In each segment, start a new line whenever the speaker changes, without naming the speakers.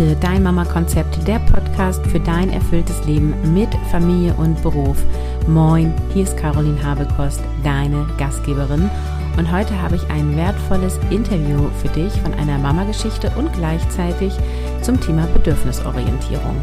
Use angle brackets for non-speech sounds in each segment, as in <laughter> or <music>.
Finde dein Mama-Konzept, der Podcast für dein erfülltes Leben mit Familie und Beruf. Moin, hier ist Caroline Habekost, deine Gastgeberin. Und heute habe ich ein wertvolles Interview für dich von einer Mama-Geschichte und gleichzeitig zum Thema Bedürfnisorientierung.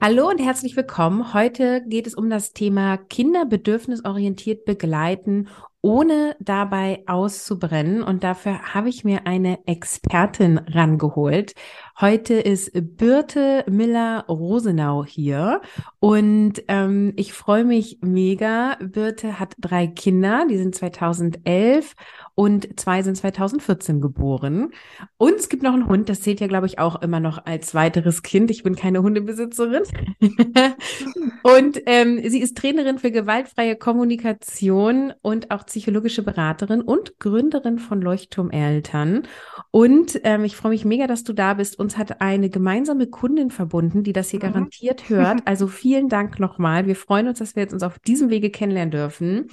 Hallo und herzlich willkommen. Heute geht es um das Thema Kinder bedürfnisorientiert begleiten ohne dabei auszubrennen. Und dafür habe ich mir eine Expertin rangeholt. Heute ist Birte Miller-Rosenau hier und ähm, ich freue mich mega. Birte hat drei Kinder, die sind 2011 und zwei sind 2014 geboren. Und es gibt noch einen Hund, das zählt ja, glaube ich, auch immer noch als weiteres Kind. Ich bin keine Hundebesitzerin. <laughs> und ähm, sie ist Trainerin für gewaltfreie Kommunikation und auch psychologische Beraterin und Gründerin von Leuchtturmeltern. Und ähm, ich freue mich mega, dass du da bist. Uns hat eine gemeinsame Kundin verbunden, die das hier mhm. garantiert hört. Also vielen Dank nochmal. Wir freuen uns, dass wir jetzt uns auf diesem Wege kennenlernen dürfen.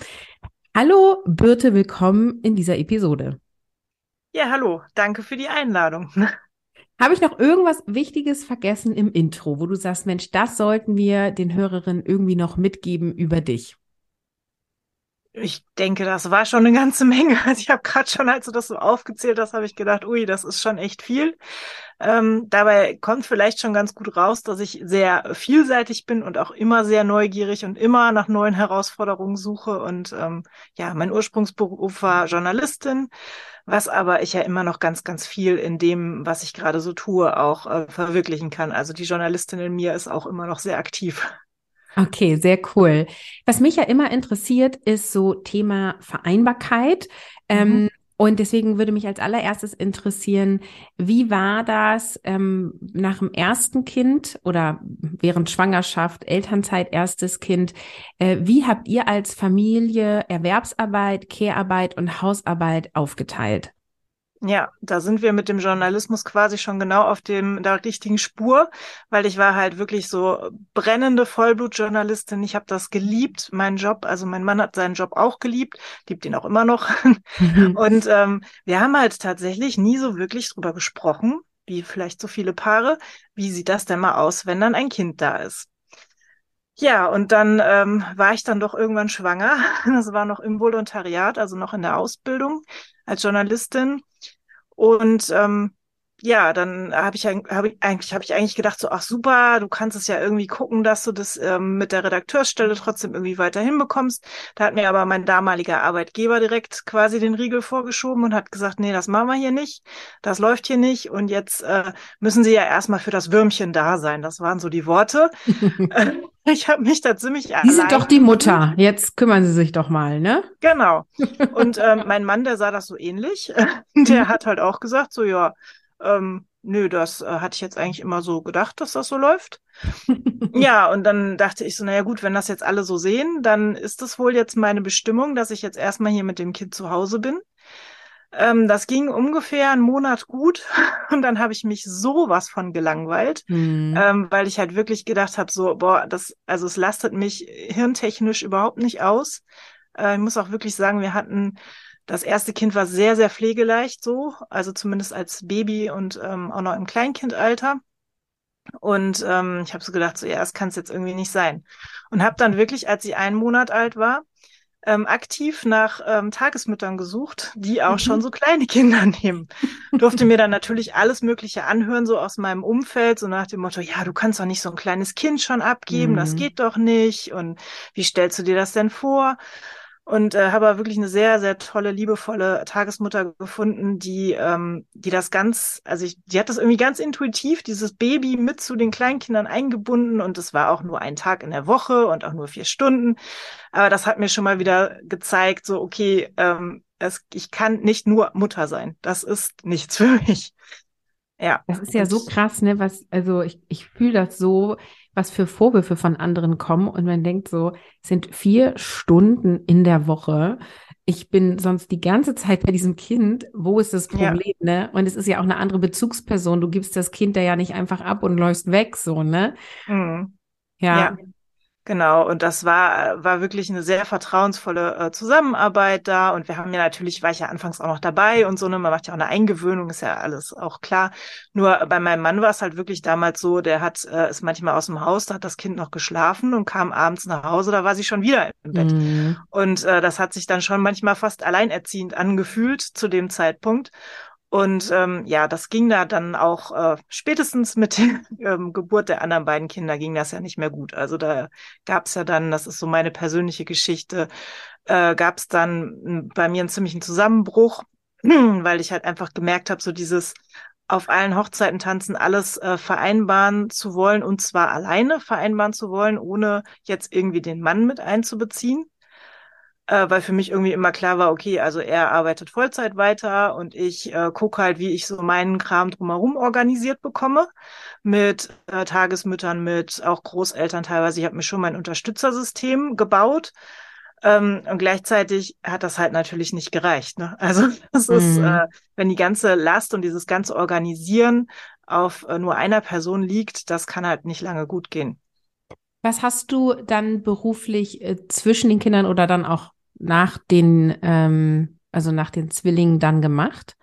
Hallo Birte, willkommen in dieser Episode.
Ja, hallo, danke für die Einladung. <laughs>
Habe ich noch irgendwas Wichtiges vergessen im Intro, wo du sagst, Mensch, das sollten wir den Hörerinnen irgendwie noch mitgeben über dich?
Ich denke, das war schon eine ganze Menge. <laughs> Also ich habe gerade schon, als du das so aufgezählt hast, habe ich gedacht, ui, das ist schon echt viel. Ähm, dabei kommt vielleicht schon ganz gut raus, dass ich sehr vielseitig bin und auch immer sehr neugierig und immer nach neuen Herausforderungen suche. Und ähm, ja, mein Ursprungsberuf war Journalistin, was aber ich ja immer noch ganz, ganz viel in dem, was ich gerade so tue, auch äh, verwirklichen kann. Also die Journalistin in mir ist auch immer noch sehr aktiv.
Okay, sehr cool. Was mich ja immer interessiert, ist so Thema Vereinbarkeit. Ähm, mhm. und deswegen würde mich als allererstes interessieren, wie war das ähm, nach dem ersten Kind oder während Schwangerschaft, Elternzeit, erstes Kind? Äh, wie habt ihr als Familie Erwerbsarbeit, Care-Arbeit und Hausarbeit aufgeteilt?
Ja, da sind wir mit dem Journalismus quasi schon genau auf dem der richtigen Spur, weil ich war halt wirklich so brennende Vollblutjournalistin. Ich habe das geliebt, meinen Job. Also mein Mann hat seinen Job auch geliebt, liebt ihn auch immer noch. <laughs> Und ähm, wir haben halt tatsächlich nie so wirklich drüber gesprochen, wie vielleicht so viele Paare. Wie sieht das denn mal aus, wenn dann ein Kind da ist? Ja, und dann ähm, war ich dann doch irgendwann schwanger. <laughs> Das war noch im Volontariat, also noch in der Ausbildung als Journalistin. Und ähm, ja, dann habe ich, hab ich eigentlich habe ich eigentlich gedacht so ach super, du kannst es ja irgendwie gucken, dass du das ähm, mit der Redakteursstelle trotzdem irgendwie weiter hinbekommst. Da hat mir aber mein damaliger Arbeitgeber direkt quasi den Riegel vorgeschoben und hat gesagt, nee, das machen wir hier nicht, das läuft hier nicht und jetzt äh, müssen sie ja erstmal für das Würmchen da sein. Das waren so die Worte. <laughs> ich habe mich da ziemlich
Sie sind doch die Mutter. Jetzt kümmern Sie sich doch mal, ne?
Genau. Und ähm, <laughs> mein Mann, der sah das so ähnlich. <laughs> der hat halt auch gesagt, so ja, ähm, nö, das äh, hatte ich jetzt eigentlich immer so gedacht, dass das so läuft. <laughs> ja, und dann dachte ich so, naja gut, wenn das jetzt alle so sehen, dann ist das wohl jetzt meine Bestimmung, dass ich jetzt erstmal hier mit dem Kind zu Hause bin. Ähm, das ging ungefähr einen Monat gut <laughs> und dann habe ich mich sowas von gelangweilt, mhm. ähm, weil ich halt wirklich gedacht habe, so, boah, das, also es lastet mich hirntechnisch überhaupt nicht aus. Äh, ich muss auch wirklich sagen, wir hatten das erste Kind war sehr, sehr pflegeleicht so, also zumindest als Baby und ähm, auch noch im Kleinkindalter. Und ähm, ich habe so gedacht, so ja, das kann es jetzt irgendwie nicht sein. Und habe dann wirklich, als sie einen Monat alt war, ähm, aktiv nach ähm, Tagesmüttern gesucht, die auch mhm. schon so kleine Kinder <laughs> nehmen. Durfte mir dann natürlich alles Mögliche anhören, so aus meinem Umfeld, so nach dem Motto, ja, du kannst doch nicht so ein kleines Kind schon abgeben, mhm. das geht doch nicht. Und wie stellst du dir das denn vor? Und äh, habe wirklich eine sehr, sehr tolle, liebevolle Tagesmutter gefunden, die, ähm, die das ganz, also ich, die hat das irgendwie ganz intuitiv, dieses Baby mit zu den Kleinkindern eingebunden und es war auch nur ein Tag in der Woche und auch nur vier Stunden. Aber das hat mir schon mal wieder gezeigt, so, okay, ähm, es, ich kann nicht nur Mutter sein. Das ist nichts für mich.
Ja. Das ist ja so krass, ne? Was, also ich, ich fühle das so, was für Vorwürfe von anderen kommen und man denkt so, sind vier Stunden in der Woche. Ich bin sonst die ganze Zeit bei diesem Kind. Wo ist das Problem, ja. ne? Und es ist ja auch eine andere Bezugsperson. Du gibst das Kind da ja nicht einfach ab und läufst weg, so, ne?
Mhm. Ja. ja. Genau, und das war, war wirklich eine sehr vertrauensvolle äh, Zusammenarbeit da. Und wir haben ja natürlich, war ich ja anfangs auch noch dabei und so, ne, man macht ja auch eine Eingewöhnung, ist ja alles auch klar. Nur bei meinem Mann war es halt wirklich damals so, der hat, äh, ist manchmal aus dem Haus, da hat das Kind noch geschlafen und kam abends nach Hause, da war sie schon wieder im Bett. Mhm. Und äh, das hat sich dann schon manchmal fast alleinerziehend angefühlt zu dem Zeitpunkt. Und ähm, ja, das ging da dann auch äh, spätestens mit der <laughs> ähm, Geburt der anderen beiden Kinder ging das ja nicht mehr gut. Also da gab es ja dann, das ist so meine persönliche Geschichte, äh, gab es dann bei mir einen ziemlichen Zusammenbruch, <clears throat> weil ich halt einfach gemerkt habe, so dieses auf allen Hochzeiten tanzen, alles äh, vereinbaren zu wollen und zwar alleine vereinbaren zu wollen, ohne jetzt irgendwie den Mann mit einzubeziehen äh, weil für mich irgendwie immer klar war, okay, also er arbeitet Vollzeit weiter und ich äh, gucke halt, wie ich so meinen Kram drumherum organisiert bekomme mit äh, Tagesmüttern, mit auch Großeltern teilweise. Ich habe mir schon mein Unterstützersystem gebaut. Ähm, und gleichzeitig hat das halt natürlich nicht gereicht. Ne? <laughs> Also das mhm. ist, äh, wenn die ganze Last und dieses ganze Organisieren auf äh, nur einer Person liegt, das kann halt nicht lange gut gehen.
Was hast du dann beruflich äh, zwischen den Kindern oder dann auch nach den, ähm, also nach den Zwillingen dann gemacht?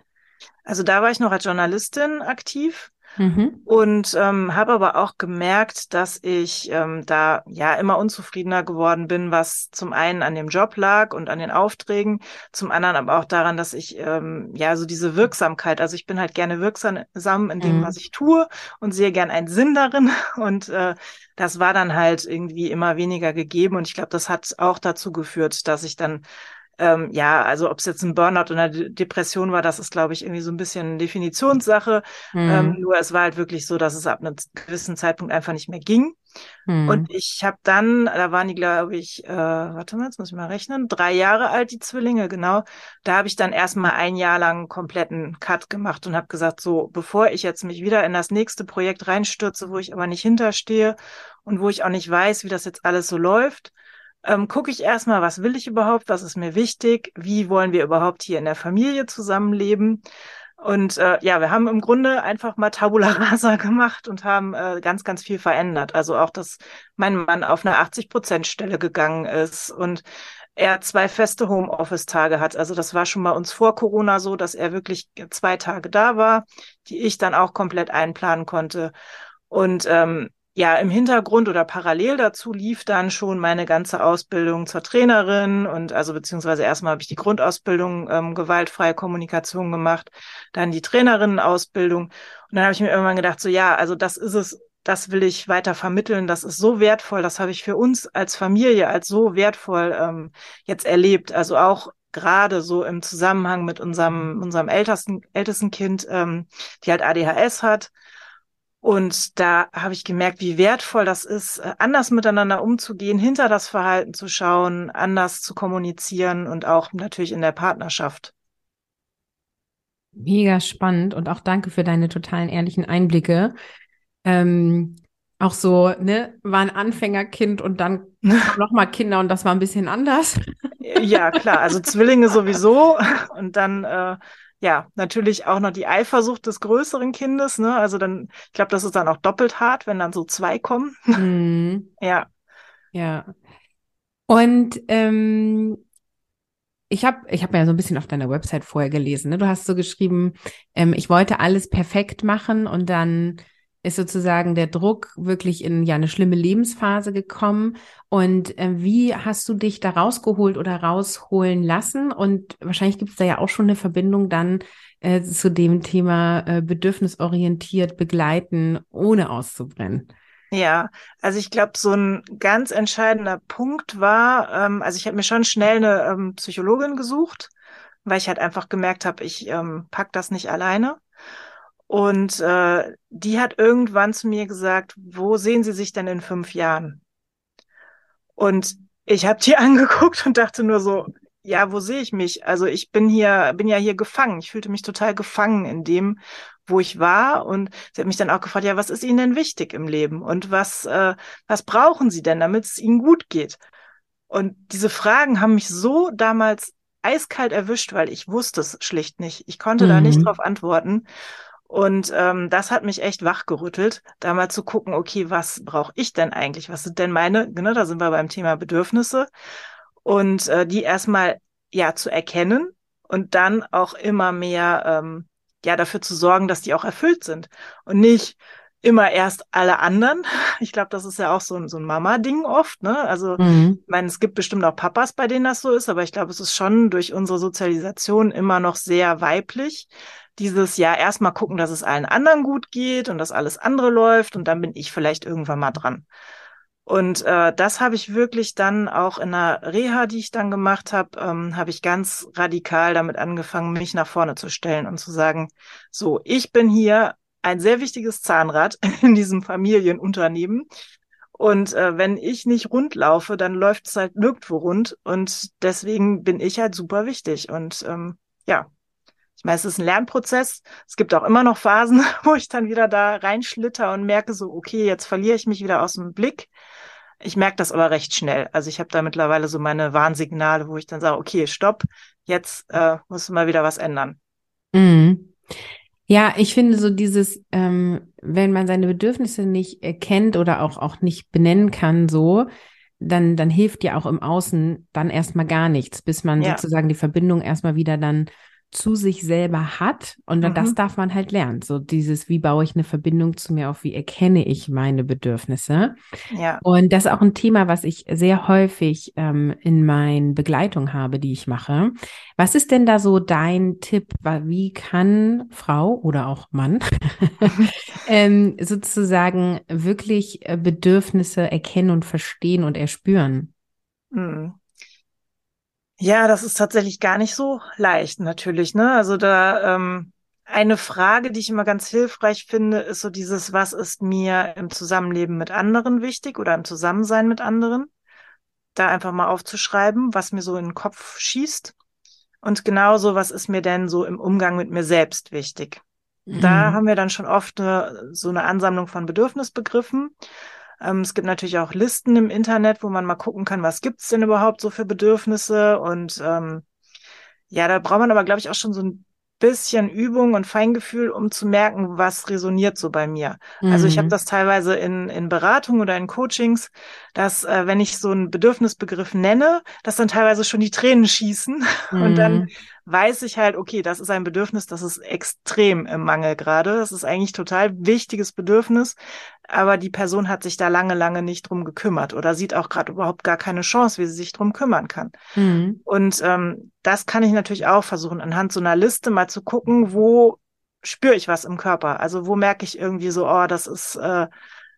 Also da war ich noch als Journalistin aktiv. Mhm. Und ähm, habe aber auch gemerkt, dass ich ähm, da ja immer unzufriedener geworden bin, was zum einen an dem Job lag und an den Aufträgen, zum anderen aber auch daran, dass ich ähm, ja so diese Wirksamkeit, also ich bin halt gerne wirksam in dem, mhm. was ich tue und sehe gern einen Sinn darin <laughs> und äh, das war dann halt irgendwie immer weniger gegeben und ich glaube, das hat auch dazu geführt, dass ich dann ähm, ja, also ob es jetzt ein Burnout oder eine Depression war, das ist, glaube ich, irgendwie so ein bisschen Definitionssache. Mhm. Ähm, nur es war halt wirklich so, dass es ab einem gewissen Zeitpunkt einfach nicht mehr ging. Mhm. Und ich habe dann, da waren die, glaube ich, äh, warte mal, jetzt muss ich mal rechnen, drei Jahre alt, die Zwillinge, genau. Da habe ich dann erstmal ein Jahr lang einen kompletten Cut gemacht und habe gesagt, so, bevor ich jetzt mich wieder in das nächste Projekt reinstürze, wo ich aber nicht hinterstehe und wo ich auch nicht weiß, wie das jetzt alles so läuft, ähm, gucke ich erstmal, was will ich überhaupt, was ist mir wichtig, wie wollen wir überhaupt hier in der Familie zusammenleben. Und äh, ja, wir haben im Grunde einfach mal Tabula <laughs> Rasa gemacht und haben äh, ganz, ganz viel verändert. Also auch, dass mein Mann auf eine 80-Prozent-Stelle gegangen ist und er zwei feste Homeoffice-Tage hat. Also das war schon bei uns vor Corona so, dass er wirklich zwei Tage da war, die ich dann auch komplett einplanen konnte. Und ähm, ja, im Hintergrund oder parallel dazu lief dann schon meine ganze Ausbildung zur Trainerin und also beziehungsweise erstmal habe ich die Grundausbildung ähm, gewaltfreie Kommunikation gemacht, dann die Trainerinnenausbildung. Und dann habe ich mir irgendwann gedacht, so ja, also das ist es, das will ich weiter vermitteln, das ist so wertvoll, das habe ich für uns als Familie als so wertvoll ähm, jetzt erlebt, also auch gerade so im Zusammenhang mit unserem unserem ältesten ältesten Kind, ähm, die halt ADHS hat und da habe ich gemerkt, wie wertvoll das ist, äh, anders miteinander umzugehen, hinter das Verhalten zu schauen, anders zu kommunizieren und auch natürlich in der Partnerschaft.
Mega spannend und auch danke für deine totalen ehrlichen Einblicke. Ähm, auch so, ne, war ein Anfängerkind und dann <laughs> nochmal Kinder und das war ein bisschen anders.
Ja, klar, also Zwillinge sowieso und dann äh, ja, natürlich auch noch die Eifersucht des größeren Kindes, ne? Also dann, ich glaube, das ist dann auch doppelt hart, wenn dann so zwei kommen. <laughs> Mhm.
ja. Ja. Und ähm, ich habe ich hab ja so ein bisschen auf deiner Website vorher gelesen. Ne? Du hast so geschrieben, ähm, ich wollte alles perfekt machen und dann ist sozusagen der Druck wirklich in ja eine schlimme Lebensphase gekommen. Und äh, wie hast du dich da rausgeholt oder rausholen lassen? Und wahrscheinlich gibt es da ja auch schon eine Verbindung dann äh, zu dem Thema äh, bedürfnisorientiert begleiten, ohne auszubrennen.
Ja, also ich glaube, so ein ganz entscheidender Punkt war, ähm, also ich habe mir schon schnell eine ähm, Psychologin gesucht, weil ich halt einfach gemerkt habe, ich ähm, pack das nicht alleine. Und äh, die hat irgendwann zu mir gesagt, wo sehen Sie sich denn in fünf Jahren? Und ich habe die <laughs> angeguckt und dachte nur so, ja, wo sehe ich mich? Also ich bin hier, bin ja hier gefangen. Ich fühlte mich total gefangen in dem, wo ich war. Und sie hat mich dann auch gefragt, ja, was ist Ihnen denn wichtig im Leben? Und was, äh, was brauchen Sie denn, damit es Ihnen gut geht? Und diese Fragen haben mich so damals eiskalt erwischt, weil ich wusste es schlicht nicht. Ich konnte mhm. da nicht mhm. drauf antworten. Und ähm, das hat mich echt wachgerüttelt, da mal zu gucken, okay, was brauche ich denn eigentlich? Was sind denn meine, genau, da sind wir beim Thema Bedürfnisse. Und äh, die erstmal ja zu erkennen und dann auch immer mehr ähm, ja dafür zu sorgen, dass die auch erfüllt sind. Und nicht, immer erst alle anderen. <laughs> Ich glaube, das ist ja auch so ein, so ein Mama-Ding oft. Ne? Also, mhm. ich meine, es gibt bestimmt auch Papas, bei denen das so ist, aber ich glaube, es ist schon durch unsere Sozialisation immer noch sehr weiblich. Dieses ja erstmal gucken, dass es allen anderen gut geht und dass alles andere läuft und dann bin ich vielleicht irgendwann mal dran. Und äh, das habe ich wirklich dann auch in einer Reha, die ich dann gemacht habe, ähm, habe ich ganz radikal damit angefangen, mich nach vorne zu stellen und zu sagen, so, ich bin hier ein sehr wichtiges Zahnrad <laughs> in diesem Familienunternehmen. Und äh, wenn ich nicht rund laufe, dann läuft es halt nirgendwo rund. Und deswegen bin ich halt super wichtig. Und ähm, ja, meine, es ist ein Lernprozess. Es gibt auch immer noch Phasen, <laughs> wo ich dann wieder da reinschlitter und merke so, okay, jetzt verliere ich mich wieder aus dem Blick. Ich merke das aber recht schnell. Also ich habe da mittlerweile so meine Warnsignale, wo ich dann sage, okay, stopp, jetzt äh, muss mal wieder was ändern.
Mhm. Ja, ich finde so dieses, ähm, wenn man seine Bedürfnisse nicht erkennt oder auch, auch nicht benennen kann, so, dann, dann hilft ja auch im Außen dann erstmal gar nichts, bis man ja. sozusagen die Verbindung erstmal wieder dann zu sich selber hat. Und mhm. das darf man halt lernen. So dieses, wie baue ich eine Verbindung zu mir auf, wie erkenne ich meine Bedürfnisse. Ja. Und das ist auch ein Thema, was ich sehr häufig ähm, in meinen Begleitungen habe, die ich mache. Was ist denn da so dein Tipp? Wie kann Frau oder auch Mann <laughs> ähm, sozusagen wirklich äh, Bedürfnisse erkennen und verstehen und erspüren? Mhm.
Ja, das ist tatsächlich gar nicht so leicht, natürlich. Ne? Also da ähm, eine Frage, die ich immer ganz hilfreich finde, ist so dieses, was ist mir im Zusammenleben mit anderen wichtig oder im Zusammensein mit anderen? Da einfach mal aufzuschreiben, was mir so in den Kopf schießt. Und genauso, was ist mir denn so im Umgang mit mir selbst wichtig? Mhm. Da haben wir dann schon oft eine, so eine Ansammlung von Bedürfnisbegriffen. Ähm, es gibt natürlich auch Listen im Internet, wo man mal gucken kann, was gibt's denn überhaupt so für Bedürfnisse. Und ähm, ja, da braucht man aber, glaube ich, auch schon so ein bisschen Übung und Feingefühl, um zu merken, was resoniert so bei mir. Mhm. Also ich habe mhm. das teilweise in, in Beratung oder in Coachings, dass äh, wenn ich so einen Bedürfnisbegriff nenne, dass dann teilweise schon die Tränen schießen mhm. <laughs> und dann mhm. weiß ich halt, okay, das ist ein Bedürfnis, das ist extrem im Mangel gerade. Das ist eigentlich total wichtiges Bedürfnis, aber die Person hat sich da lange, lange nicht drum gekümmert oder sieht auch gerade überhaupt gar keine Chance, wie sie sich drum kümmern kann. Mhm. Und ähm, das kann ich natürlich auch versuchen, anhand so einer Liste mal zu gucken, wo spüre ich was im Körper? Also wo merke ich irgendwie so, oh, das ist äh,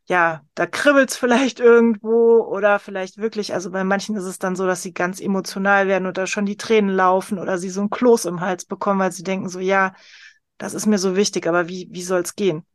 ja, da kribbelt's <laughs> vielleicht irgendwo oder vielleicht wirklich, also bei manchen ist es dann so, dass sie ganz emotional werden oder schon die Tränen laufen oder sie so ein Kloß im Hals bekommen, weil sie denken so, ja, das ist mir so wichtig, aber wie, wie soll's gehen?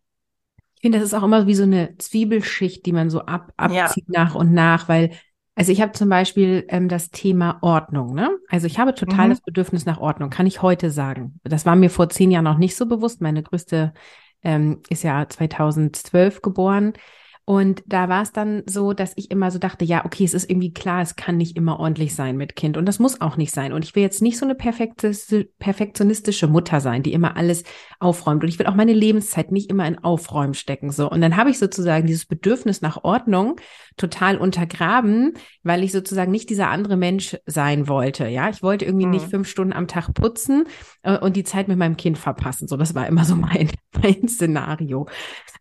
Ich finde, das ist auch immer wie so eine Zwiebelschicht, die man so ab, abzieht ja. nach und nach, weil, also ich habe zum Beispiel ähm, das Thema Ordnung, ne? Also ich habe total mhm. das Bedürfnis nach Ordnung, kann ich heute sagen. Das war mir vor zehn Jahren noch nicht so bewusst. Meine größte ähm, ist ja 2012 geboren. Und da war es dann so, dass ich immer so dachte, ja, okay, es ist irgendwie klar, es kann nicht immer ordentlich sein mit Kind und das muss auch nicht sein. Und ich will jetzt nicht so eine perfektionistische Mutter sein, die immer alles aufräumt. Und ich will auch meine Lebenszeit nicht immer in Aufräumen stecken. So. Und dann habe ich sozusagen dieses Bedürfnis nach Ordnung total untergraben, weil ich sozusagen nicht dieser andere Mensch sein wollte. Ja, ich wollte irgendwie mhm. nicht fünf Stunden am Tag putzen äh, und die Zeit mit meinem Kind verpassen. So, das war immer so <laughs> mein, mein Szenario.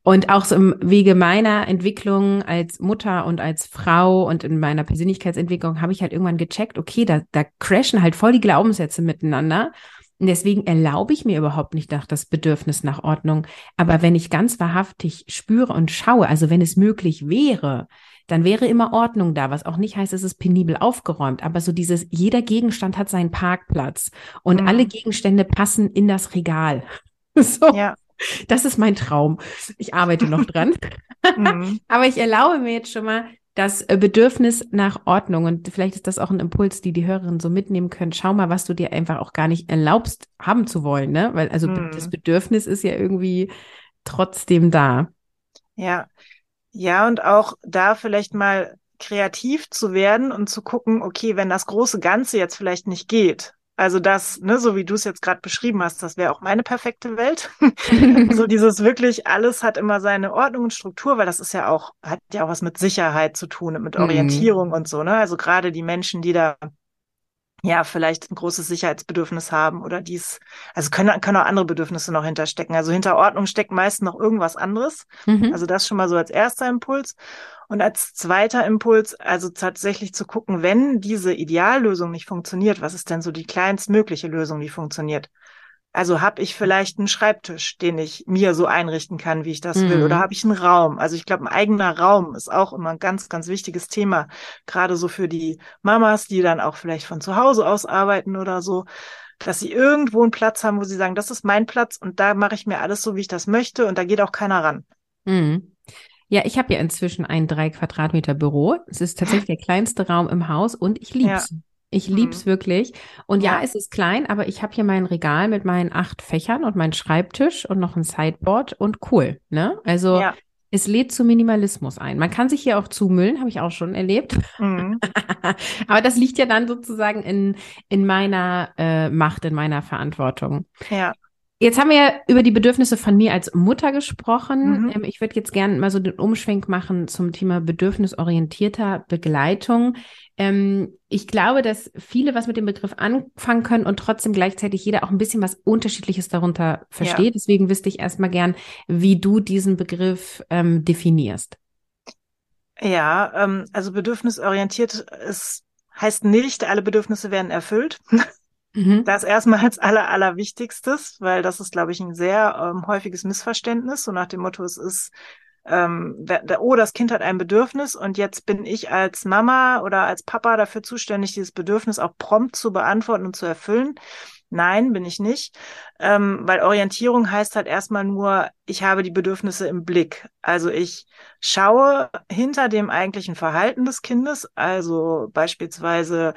Und auch so im Wege meiner Entwicklung als Mutter und als Frau und in meiner Persönlichkeitsentwicklung habe ich halt irgendwann gecheckt, okay, da, da crashen halt voll die Glaubenssätze miteinander. Und deswegen erlaube ich mir überhaupt nicht nach das Bedürfnis nach Ordnung. Aber wenn ich ganz wahrhaftig spüre und schaue, also wenn es möglich wäre, dann wäre immer Ordnung da, was auch nicht heißt, es ist penibel aufgeräumt, aber so dieses, jeder Gegenstand hat seinen Parkplatz und mhm. alle Gegenstände passen in das Regal. <laughs> So. Ja. Das ist mein Traum. Ich arbeite noch dran. <laughs> mhm. Aber ich erlaube mir jetzt schon mal das äh, Bedürfnis nach Ordnung. Und vielleicht ist das auch ein Impuls, die die Hörerinnen so mitnehmen können. Schau mal, was du dir einfach auch gar nicht erlaubst, haben zu wollen. Ne? Weil also mhm. das Bedürfnis ist ja irgendwie trotzdem da.
Ja. Ja, und auch da vielleicht mal kreativ zu werden und zu gucken, okay, wenn das große Ganze jetzt vielleicht nicht geht, Also das, ne, so wie du es jetzt gerade beschrieben hast, das wäre auch meine perfekte Welt. <laughs> so dieses wirklich, alles hat immer seine Ordnung und Struktur, weil das ist ja auch, hat ja auch was mit Sicherheit zu tun, mit mhm. Orientierung mhm. und so, ne? Also gerade die Menschen, die da ja, vielleicht ein großes Sicherheitsbedürfnis haben oder dies, also können, können auch andere Bedürfnisse noch hinterstecken. Also hinter Ordnung steckt meist noch irgendwas anderes. Mhm. Also das schon mal so als erster Impuls. Und als zweiter Impuls, also tatsächlich zu gucken, wenn diese Ideallösung nicht funktioniert, was ist denn so die kleinstmögliche Lösung, die funktioniert? Also habe ich vielleicht einen Schreibtisch, den ich mir so einrichten kann, wie ich das mhm. will, oder habe ich einen Raum? Also ich glaube, ein eigener Raum ist auch immer ein ganz, ganz wichtiges Thema, gerade so für die Mamas, die dann auch vielleicht von zu Hause aus arbeiten oder so, dass sie irgendwo einen Platz haben, wo sie sagen, das ist mein Platz und da mache ich mir alles so, wie ich das möchte und da geht auch keiner ran.
Mhm. Ja, ich habe ja inzwischen ein drei Quadratmeter Büro. Es ist tatsächlich <laughs> der kleinste Raum im Haus und ich liebe es. Ja. Ich lieb's mhm. wirklich. Und ja, ja, es ist klein, aber ich habe hier mein Regal mit meinen acht Fächern und meinen Schreibtisch und noch ein Sideboard und cool, ne? Also ja. es lädt zu Minimalismus ein. Man kann sich hier auch zumüllen, habe ich auch schon erlebt. Mhm. <laughs> aber das liegt ja dann sozusagen in, in meiner äh, Macht, in meiner Verantwortung.
Ja.
Jetzt haben wir über die Bedürfnisse von mir als Mutter gesprochen. Mhm. Ähm, ich würde jetzt gerne mal so den Umschwenk machen zum Thema bedürfnisorientierter Begleitung. Ähm, ich glaube, dass viele was mit dem Begriff anfangen können und trotzdem gleichzeitig jeder auch ein bisschen was Unterschiedliches darunter versteht. Ja. Deswegen wüsste ich erstmal gern, wie du diesen Begriff ähm, definierst.
Ja, ähm, also bedürfnisorientiert ist, heißt nicht, alle Bedürfnisse werden erfüllt. Mhm. Das erstmal als aller, allerwichtigstes, weil das ist, glaube ich, ein sehr ähm, häufiges Missverständnis, so nach dem Motto, es ist, ähm, der, oh, das Kind hat ein Bedürfnis und jetzt bin ich als Mama oder als Papa dafür zuständig, dieses Bedürfnis auch prompt zu beantworten und zu erfüllen. Nein, bin ich nicht, ähm, weil Orientierung heißt halt erstmal nur, ich habe die Bedürfnisse im Blick. Also ich schaue hinter dem eigentlichen Verhalten des Kindes, also beispielsweise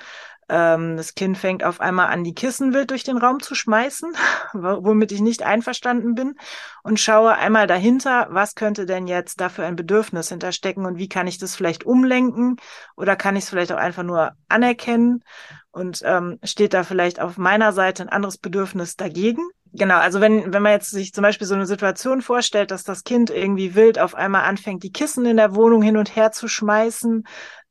ähm, das Kind fängt auf einmal an, die Kissen wild durch den Raum zu schmeißen, <laughs> womit ich nicht einverstanden bin und schaue einmal dahinter, was könnte denn jetzt dafür ein Bedürfnis hinterstecken und wie kann ich das vielleicht umlenken oder kann ich es vielleicht auch einfach nur anerkennen und ähm, steht da vielleicht auf meiner Seite ein anderes Bedürfnis dagegen. Genau, also wenn, wenn man jetzt sich zum Beispiel so eine Situation vorstellt, dass das Kind irgendwie wild auf einmal anfängt, die Kissen in der Wohnung hin und her zu schmeißen,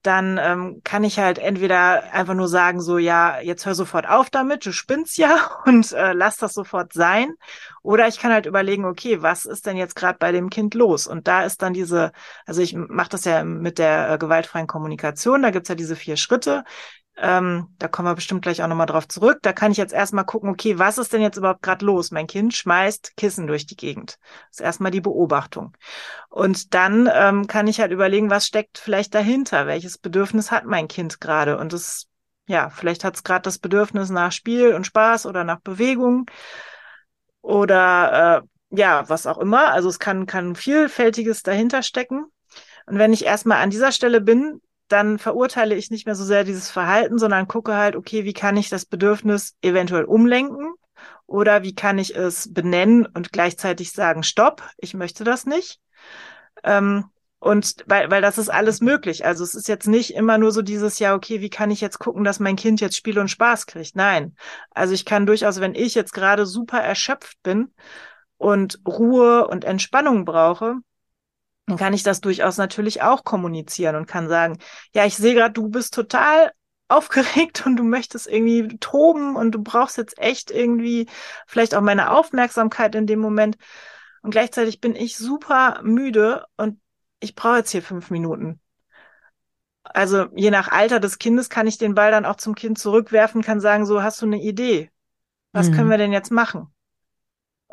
dann ähm, kann ich halt entweder einfach nur sagen, so ja, jetzt hör sofort auf damit, du spinnst ja <laughs> und äh, lass das sofort sein. Oder ich kann halt überlegen, okay, was ist denn jetzt gerade bei dem Kind los? Und da ist dann diese, also ich mache das ja mit der äh, gewaltfreien Kommunikation, da gibt's ja diese vier Schritte. Ähm, da kommen wir bestimmt gleich auch nochmal drauf zurück. Da kann ich jetzt erstmal gucken, okay, was ist denn jetzt überhaupt gerade los? Mein Kind schmeißt Kissen durch die Gegend. Das ist erstmal die Beobachtung. Und dann ähm, kann ich halt überlegen, was steckt vielleicht dahinter? Welches Bedürfnis hat mein Kind gerade? Und das, ja, vielleicht hat es gerade das Bedürfnis nach Spiel und Spaß oder nach Bewegung oder äh, ja, was auch immer. Also es kann, kann vielfältiges dahinter stecken. Und wenn ich erstmal an dieser Stelle bin, dann verurteile ich nicht mehr so sehr dieses Verhalten, sondern gucke halt, okay, wie kann ich das Bedürfnis eventuell umlenken oder wie kann ich es benennen und gleichzeitig sagen, stopp, ich möchte das nicht. Ähm, und weil, weil das ist alles möglich. Also es ist jetzt nicht immer nur so dieses, ja, okay, wie kann ich jetzt gucken, dass mein Kind jetzt Spiel und Spaß kriegt? Nein. Also ich kann durchaus, wenn ich jetzt gerade super erschöpft bin und Ruhe und Entspannung brauche, dann kann ich das durchaus natürlich auch kommunizieren und kann sagen, ja, ich sehe gerade, du bist total aufgeregt und du möchtest irgendwie toben und du brauchst jetzt echt irgendwie vielleicht auch meine Aufmerksamkeit in dem Moment. Und gleichzeitig bin ich super müde und ich brauche jetzt hier fünf Minuten. Also je nach Alter des Kindes kann ich den Ball dann auch zum Kind zurückwerfen, kann sagen, so hast du eine Idee? Was mhm. können wir denn jetzt machen?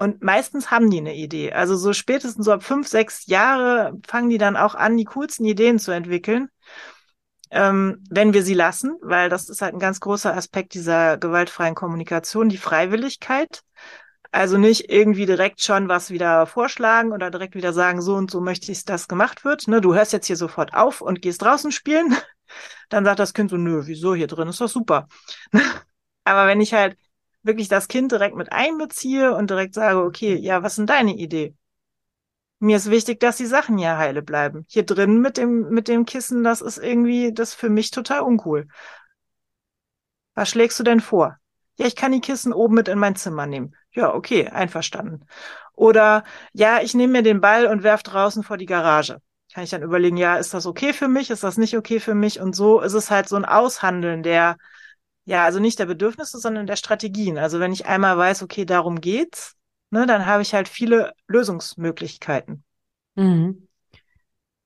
Und meistens haben die eine Idee. Also so spätestens so ab fünf, sechs Jahre fangen die dann auch an, die coolsten Ideen zu entwickeln, ähm, wenn wir sie lassen, weil das ist halt ein ganz großer Aspekt dieser gewaltfreien Kommunikation, die Freiwilligkeit. Also nicht irgendwie direkt schon was wieder vorschlagen oder direkt wieder sagen, so und so möchte ich, dass gemacht wird. Ne, du hörst jetzt hier sofort auf und gehst draußen spielen. <laughs> Dann sagt das Kind so, nö, wieso hier drin ist doch super. <laughs> Aber wenn ich halt wirklich das Kind direkt mit einbeziehe und direkt sage, okay, ja, was sind deine Idee? Mir ist wichtig, dass die Sachen hier heile bleiben. Hier drin mit dem, mit dem Kissen, das ist irgendwie, das ist für mich total uncool. Was schlägst du denn vor? Ja, ich kann die Kissen oben mit in mein Zimmer nehmen. Ja, okay, einverstanden. Oder ja, ich nehme mir den Ball und werf draußen vor die Garage. Kann ich dann überlegen, ja, ist das okay für mich? Ist das nicht okay für mich? Und so ist es halt so ein Aushandeln der, ja, also nicht der Bedürfnisse, sondern der Strategien. Also wenn ich einmal weiß, okay, darum geht's, ne, dann habe ich halt viele Lösungsmöglichkeiten.
Mhm.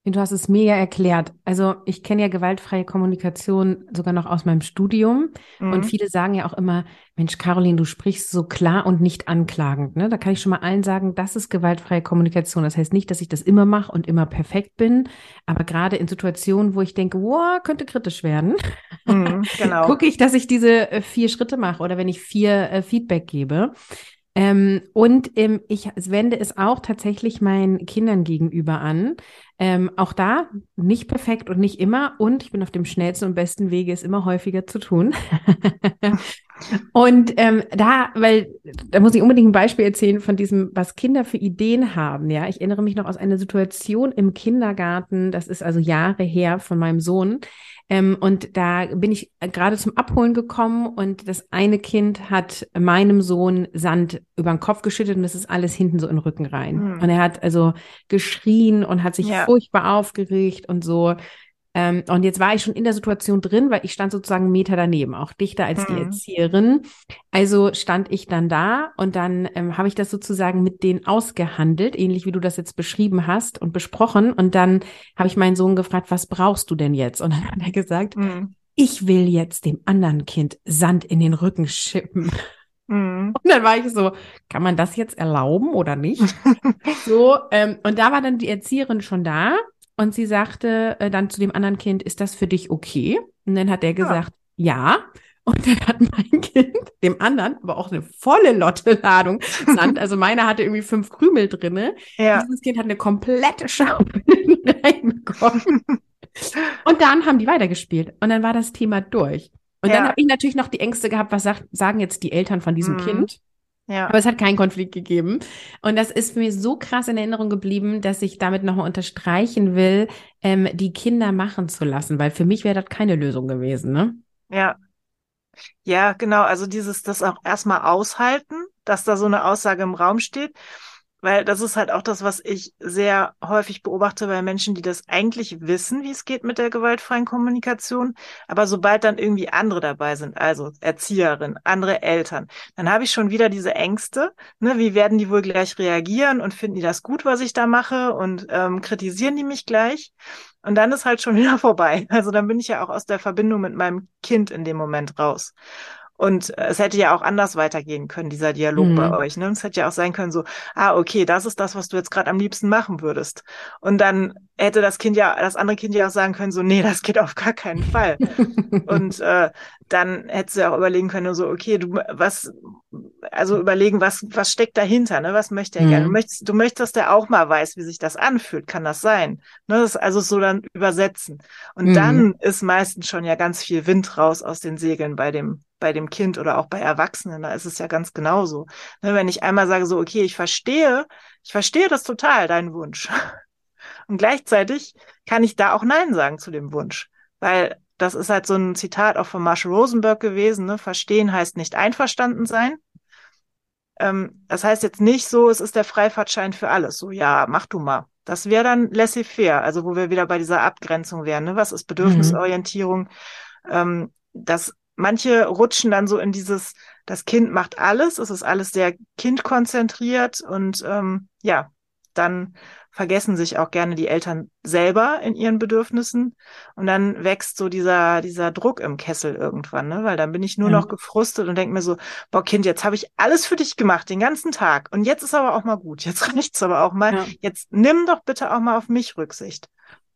Du hast es mega erklärt. Also ich kenne ja gewaltfreie Kommunikation sogar noch aus meinem Studium. Mhm. Und viele sagen ja auch immer, Mensch, Caroline, du sprichst so klar und nicht anklagend. Ne? Da kann ich schon mal allen sagen, das ist gewaltfreie Kommunikation. Das heißt nicht, dass ich das immer mache und immer perfekt bin. Aber gerade in Situationen, wo ich denke, wow, könnte kritisch werden, mhm, <laughs> genau. gucke ich, dass ich diese äh, vier Schritte mache oder wenn ich vier äh, Feedback gebe. Ähm, und ähm, ich wende es auch tatsächlich meinen Kindern gegenüber an. Ähm, auch da nicht perfekt und nicht immer. Und ich bin auf dem schnellsten und besten Wege, es immer häufiger zu tun. <laughs> und ähm, da, weil da muss ich unbedingt ein Beispiel erzählen von diesem, was Kinder für Ideen haben. Ja, ich erinnere mich noch aus einer Situation im Kindergarten. Das ist also Jahre her von meinem Sohn. Ähm, und da bin ich gerade zum Abholen gekommen und das eine Kind hat meinem Sohn Sand über den Kopf geschüttet und das ist alles hinten so in den Rücken rein. Mhm. Und er hat also geschrien und hat sich ja. furchtbar aufgeregt und so. Ähm, und jetzt war ich schon in der Situation drin, weil ich stand sozusagen einen Meter daneben, auch dichter als mhm. die Erzieherin. Also stand ich dann da und dann ähm, habe ich das sozusagen mit denen ausgehandelt, ähnlich wie du das jetzt beschrieben hast und besprochen. Und dann habe ich meinen Sohn gefragt, was brauchst du denn jetzt? Und dann hat er gesagt, mhm. ich will jetzt dem anderen Kind Sand in den Rücken schippen. Mhm. Und dann war ich so, kann man das jetzt erlauben oder nicht? <laughs> so, ähm, und da war dann die Erzieherin schon da und sie sagte äh, dann zu dem anderen Kind, ist das für dich okay? Und dann hat der gesagt, ja. ja. Und dann hat mein Kind dem anderen aber auch eine volle Lotte-Ladung Sand. Also meiner hatte irgendwie fünf Krümel drinne. Ja. Dieses Kind hat eine komplette Schaufel <laughs> reinbekommen. Und dann haben die weitergespielt. Und dann war das Thema durch. Und ja. dann habe ich natürlich noch die Ängste gehabt, was sagt, sagen jetzt die Eltern von diesem mhm. Kind? Ja. Aber es hat keinen Konflikt gegeben. Und das ist mir so krass in Erinnerung geblieben, dass ich damit nochmal unterstreichen will, ähm, die Kinder machen zu lassen, weil für mich wäre das keine Lösung gewesen, ne?
Ja. Ja, genau. Also dieses, das auch erstmal aushalten, dass da so eine Aussage im Raum steht. Weil das ist halt auch das, was ich sehr häufig beobachte bei Menschen, die das eigentlich wissen, wie es geht mit der gewaltfreien Kommunikation. Aber sobald dann irgendwie andere dabei sind, also Erzieherin, andere Eltern, dann habe ich schon wieder diese Ängste. Ne, wie werden die wohl gleich reagieren und finden die das gut, was ich da mache und ähm, kritisieren die mich gleich? Und dann ist halt schon <laughs> wieder vorbei. Also dann bin ich ja auch aus der Verbindung mit meinem Kind in dem Moment raus. Und äh, es hätte ja auch anders weitergehen können, dieser Dialog mhm. bei euch. Ne? Es hätte ja auch sein können, so, ah, okay, das ist das, was du jetzt gerade am liebsten machen würdest. Und dann hätte das Kind ja, das andere Kind ja auch sagen können, so, nee, das geht auf gar keinen Fall. <laughs> und äh, dann hättest du ja auch überlegen können, so, okay, du, was, also überlegen, was, was steckt dahinter, ne? Was möchte er mhm. gerne? Du möchtest, du möchtest, dass der auch mal weiß, wie sich das anfühlt. Kann das sein? Ne? Das also so dann übersetzen. Und mhm. dann ist meistens schon ja ganz viel Wind raus aus den Segeln bei dem, bei dem Kind oder auch bei Erwachsenen. Da ist es ja ganz genauso. Ne? Wenn ich einmal sage, so, okay, ich verstehe, ich verstehe das total, deinen Wunsch. <laughs> Und gleichzeitig kann ich da auch Nein sagen zu dem Wunsch. Weil das ist halt so ein Zitat auch von Marshall Rosenberg gewesen, ne? Verstehen heißt nicht einverstanden sein. Ähm, das heißt jetzt nicht so, es ist der Freifahrtschein für alles. So, ja, mach du mal. Das wäre dann laissez-faire, also wo wir wieder bei dieser Abgrenzung wären. Ne? Was ist Bedürfnisorientierung? Mhm. Ähm, dass manche rutschen dann so in dieses, das Kind macht alles, es ist alles sehr kindkonzentriert und ähm, ja, dann vergessen sich auch gerne die Eltern selber in ihren Bedürfnissen und dann wächst so dieser dieser Druck im Kessel irgendwann, ne? Weil dann bin ich nur ja. noch gefrustet und denke mir so, boah Kind, jetzt habe ich alles für dich gemacht den ganzen Tag und jetzt ist aber auch mal gut, jetzt <laughs> reicht's aber auch mal. Ja. Jetzt nimm doch bitte auch mal auf mich Rücksicht.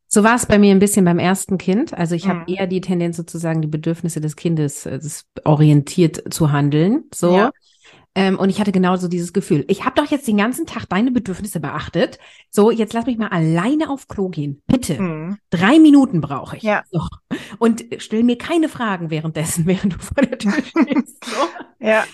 So war es bei mir ein bisschen beim ersten Kind. Also ich mhm. habe eher die Tendenz sozusagen die Bedürfnisse des Kindes äh, orientiert zu handeln. So. Ja. Ähm, und ich hatte genauso dieses Gefühl. Ich habe doch jetzt den ganzen Tag deine Bedürfnisse beachtet. So, jetzt lass mich mal alleine auf Klo gehen. Bitte. Mhm. Drei Minuten brauche ich. Ja. So. Und stell mir keine Fragen währenddessen, <laughs> während du vor der Tür <laughs> stehst. So. ja.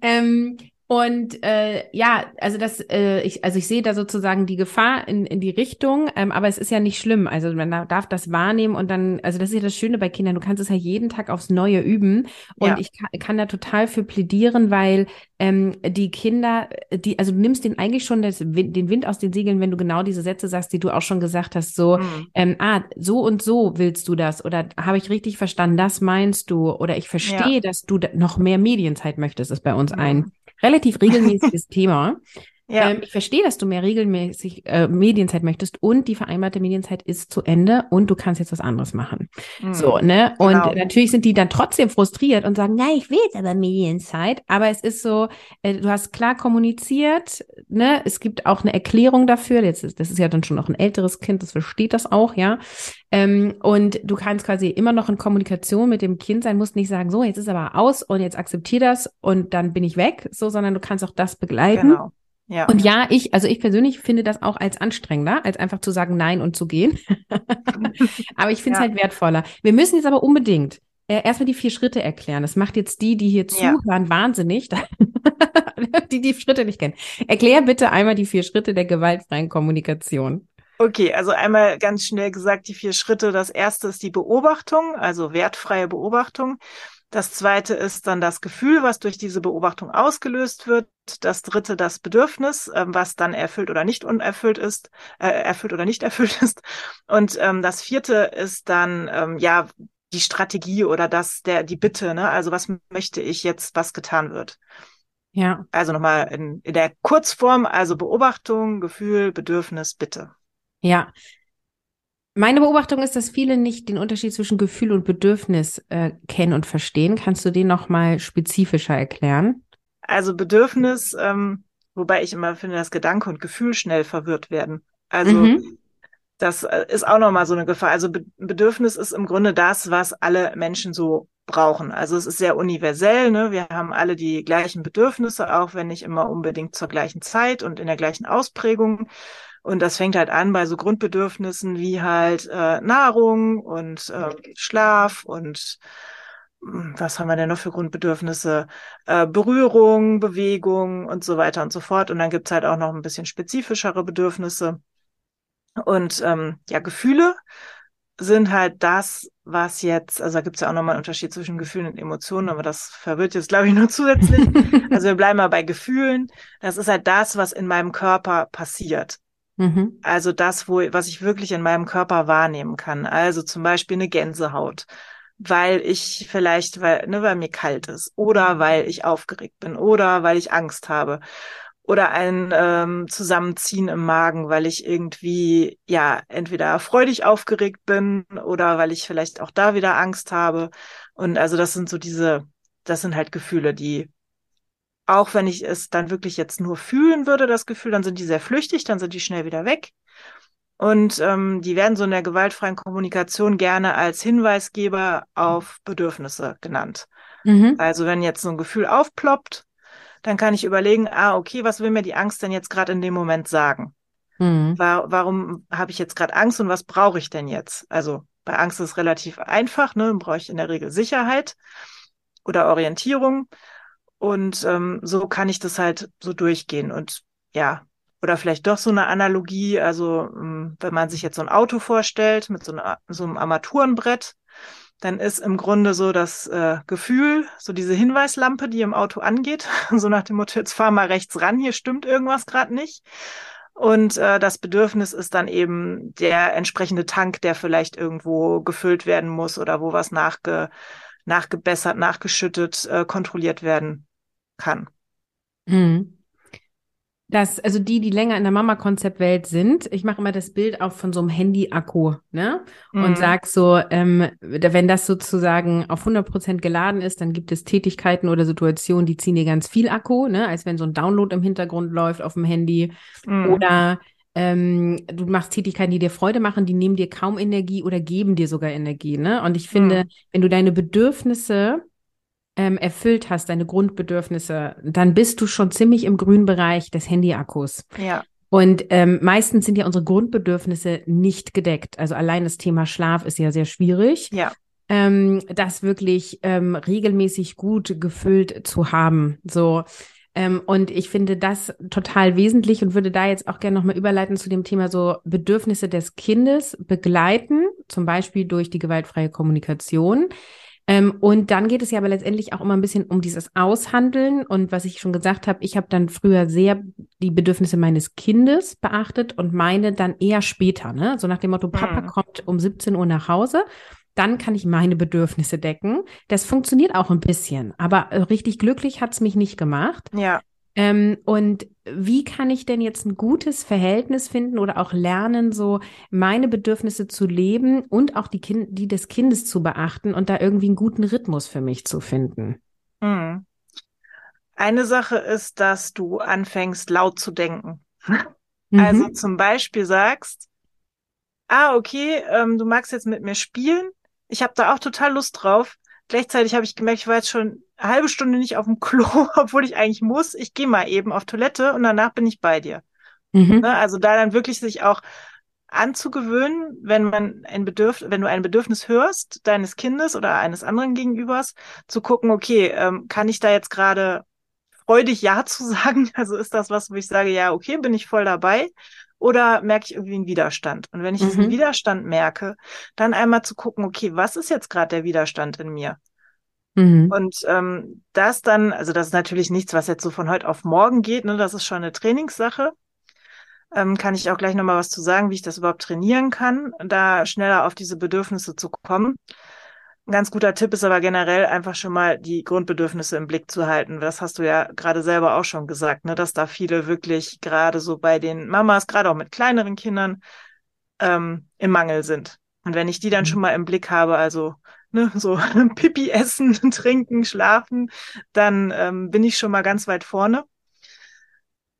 Ähm, Und äh, ja, also das, äh, ich, also ich sehe da sozusagen die Gefahr in, in die Richtung, ähm, aber es ist ja nicht schlimm. Also man darf das wahrnehmen und dann, also das ist ja das Schöne bei Kindern, du kannst es ja jeden Tag aufs Neue üben. Und ja. ich kann, kann da total für plädieren, weil ähm, die Kinder, die, also du nimmst den eigentlich schon das, den Wind aus den Segeln, wenn du genau diese Sätze sagst, die du auch schon gesagt hast, so, mhm. ähm, ah, so und so willst du das oder habe ich richtig verstanden, das meinst du oder ich verstehe, ja. dass du noch mehr Medienzeit möchtest, ist bei uns mhm. ein relativ regelmäßiges <laughs> Thema. Ja. Ähm, ich verstehe, dass du mehr regelmäßig äh, Medienzeit möchtest und die vereinbarte Medienzeit ist zu Ende und du kannst jetzt was anderes machen. Mhm. So, ne? Und genau. natürlich sind die dann trotzdem frustriert und sagen, ja, ich will jetzt aber Medienzeit. Aber es ist so, äh, du hast klar kommuniziert, ne? Es gibt auch eine Erklärung dafür. Jetzt ist, das ist ja dann schon noch ein älteres Kind, das versteht das auch, ja. Ähm, und du kannst quasi immer noch in Kommunikation mit dem Kind sein, musst nicht sagen, so, jetzt ist aber aus und jetzt akzeptier das und dann bin ich weg, so, sondern du kannst auch das begleiten. Genau. Ja. Und ja, ich, also ich persönlich finde das auch als anstrengender, als einfach zu sagen Nein und zu gehen. <laughs> aber ich finde es ja. halt wertvoller. Wir müssen jetzt aber unbedingt äh, erstmal die vier Schritte erklären. Das macht jetzt die, die hier ja. zuhören, wahnsinnig, <laughs> die die Schritte nicht kennen. Erklär bitte einmal die vier Schritte der gewaltfreien Kommunikation.
Okay, also einmal ganz schnell gesagt, die vier Schritte. Das erste ist die Beobachtung, also wertfreie Beobachtung. Das zweite ist dann das Gefühl, was durch diese Beobachtung ausgelöst wird. Das dritte das Bedürfnis, ähm, was dann erfüllt oder nicht unerfüllt ist, äh, erfüllt oder nicht <laughs> erfüllt ist. Und ähm, das vierte ist dann ähm, ja die Strategie oder das der die Bitte. Ne? Also was möchte ich jetzt, was getan wird. Ja. Also nochmal in, in der Kurzform, also Beobachtung, Gefühl, Bedürfnis, Bitte.
Ja, meine Beobachtung ist, dass viele nicht den Unterschied zwischen Gefühl und Bedürfnis äh, kennen und verstehen. Kannst du den noch mal spezifischer erklären?
Also Bedürfnis, ähm, wobei ich immer finde, dass Gedanke und Gefühl schnell verwirrt werden. Also mhm. das äh, ist auch noch mal so eine Gefahr. Also Be Bedürfnis ist im Grunde das, was alle Menschen so brauchen. Also es ist sehr universell. Ne? Wir haben alle die gleichen Bedürfnisse, auch wenn nicht immer unbedingt zur gleichen Zeit und in der gleichen Ausprägung. Und das fängt halt an bei so Grundbedürfnissen wie halt äh, Nahrung und äh, Schlaf und hm, was haben wir denn noch für Grundbedürfnisse? Äh, Berührung, Bewegung und so weiter und so fort. Und dann gibt's halt auch noch ein bisschen spezifischere Bedürfnisse. Und ähm, ja, Gefühle sind halt das, was jetzt, also da gibt's ja auch nochmal einen Unterschied zwischen Gefühlen und Emotionen, aber das verwirrt jetzt, glaube ich, nur zusätzlich. <laughs> also wir bleiben mal bei Gefühlen. Das ist halt das, was in meinem Körper passiert. Mhm. Also das, wo, was ich wirklich in meinem Körper wahrnehmen kann. Also zum Beispiel eine Gänsehaut, weil ich vielleicht, weil, ne, weil mir kalt ist oder weil ich aufgeregt bin oder weil ich Angst habe oder ein ähm, Zusammenziehen im Magen, weil ich irgendwie ja entweder freudig aufgeregt bin oder weil ich vielleicht auch da wieder Angst habe. Und also das sind so diese, das sind halt Gefühle, die auch wenn ich es dann wirklich jetzt nur fühlen würde, das Gefühl, dann sind die sehr flüchtig, dann sind die schnell wieder weg. Und ähm, die werden so in der gewaltfreien Kommunikation gerne als Hinweisgeber auf Bedürfnisse genannt. Mhm. Also wenn jetzt so ein Gefühl aufploppt, dann kann ich überlegen, ah, okay, was will mir die Angst denn jetzt gerade in dem Moment sagen? Mhm. War, warum habe ich jetzt gerade Angst und was brauche ich denn jetzt? Also bei Angst ist es relativ einfach, ne? Dann brauche ich in der Regel Sicherheit oder Orientierung. Und ähm, so kann ich das halt so durchgehen. Und ja, oder vielleicht doch so eine Analogie, also ähm, wenn man sich jetzt so ein Auto vorstellt mit so, einer, so einem Armaturenbrett, dann ist im Grunde so das äh, Gefühl, so diese Hinweislampe, die im Auto angeht, <laughs> so nach dem Motto, jetzt fahr mal rechts ran, hier stimmt irgendwas gerade nicht. Und äh, das Bedürfnis ist dann eben der entsprechende Tank, der vielleicht irgendwo gefüllt werden muss oder wo was nachge, nachgebessert, nachgeschüttet, äh, kontrolliert werden kann.
Mhm. Das, also die, die länger in der Mama-Konzeptwelt sind, ich mache immer das Bild auch von so einem Handy-Akku, ne? Und mhm. sag so, ähm, wenn das sozusagen auf 100 Prozent geladen ist, dann gibt es Tätigkeiten oder Situationen, die ziehen dir ganz viel Akku, ne? Als wenn so ein Download im Hintergrund läuft auf dem Handy. Mhm. Oder ähm, du machst Tätigkeiten, die dir Freude machen, die nehmen dir kaum Energie oder geben dir sogar Energie, ne? Und ich finde, mhm. wenn du deine Bedürfnisse ähm, erfüllt hast, deine Grundbedürfnisse, dann bist du schon ziemlich im grünen Bereich des Handyakkus. Ja. Und ähm, meistens sind ja unsere Grundbedürfnisse nicht gedeckt. Also allein das Thema Schlaf ist ja sehr schwierig. Ja. Ähm, das wirklich ähm, regelmäßig gut gefüllt zu haben. So, Ähm, und ich finde das total wesentlich und würde da jetzt auch gerne nochmal überleiten zu dem Thema so Bedürfnisse des Kindes begleiten, zum Beispiel durch die gewaltfreie Kommunikation. Ähm, und dann geht es ja aber letztendlich auch immer ein bisschen um dieses Aushandeln. Und was ich schon gesagt habe, ich habe dann früher sehr die Bedürfnisse meines Kindes beachtet und meine dann eher später. Ne? So nach dem Motto, Papa mhm. kommt um 17 Uhr nach Hause dann kann ich meine Bedürfnisse decken. Das funktioniert auch ein bisschen, aber äh, richtig glücklich hat es mich nicht gemacht.
Ja.
Ähm, und wie kann ich denn jetzt ein gutes Verhältnis finden oder auch lernen, so meine Bedürfnisse zu leben und auch die, kind die des Kindes zu beachten und da irgendwie einen guten Rhythmus für mich zu finden?
Mhm. Eine Sache ist, dass du anfängst laut zu denken. <laughs> Also mhm. zum Beispiel sagst, ah, okay, ähm, du magst jetzt mit mir spielen, ich habe da auch total Lust drauf. Gleichzeitig habe ich gemerkt, ich war jetzt schon eine halbe Stunde nicht auf dem Klo, <laughs> obwohl ich eigentlich muss. Ich gehe mal eben auf Toilette und danach bin ich bei dir. Mhm. Ne? Also da dann wirklich sich auch anzugewöhnen, wenn man ein Bedürf wenn du ein Bedürfnis hörst deines Kindes oder eines anderen Gegenübers, zu gucken, okay, ähm, kann ich da jetzt gerade freudig Ja <laughs> zu sagen? Also ist das was, wo ich sage, ja, okay, bin ich voll dabei? Oder merke ich irgendwie einen Widerstand? Und wenn ich mhm. diesen Widerstand merke, dann einmal zu gucken, okay, was ist jetzt gerade der Widerstand in mir? Mhm. Und ähm, das dann, also das ist natürlich nichts, was jetzt so von heute auf morgen geht, ne? das ist schon eine Trainingssache. Ähm, kann ich auch gleich nochmal was zu sagen, wie ich das überhaupt trainieren kann, da schneller auf diese Bedürfnisse zu kommen. Ein ganz guter Tipp ist aber generell einfach schon mal die Grundbedürfnisse im Blick zu halten. Das hast du ja gerade selber auch schon gesagt, ne, dass da viele wirklich gerade so bei den Mamas, gerade auch mit kleineren Kindern, ähm, im Mangel sind. Und wenn ich die dann mhm. schon mal im Blick habe, also ne, so <laughs> Pipi essen, <laughs> trinken, schlafen, dann ähm, bin ich schon mal ganz weit vorne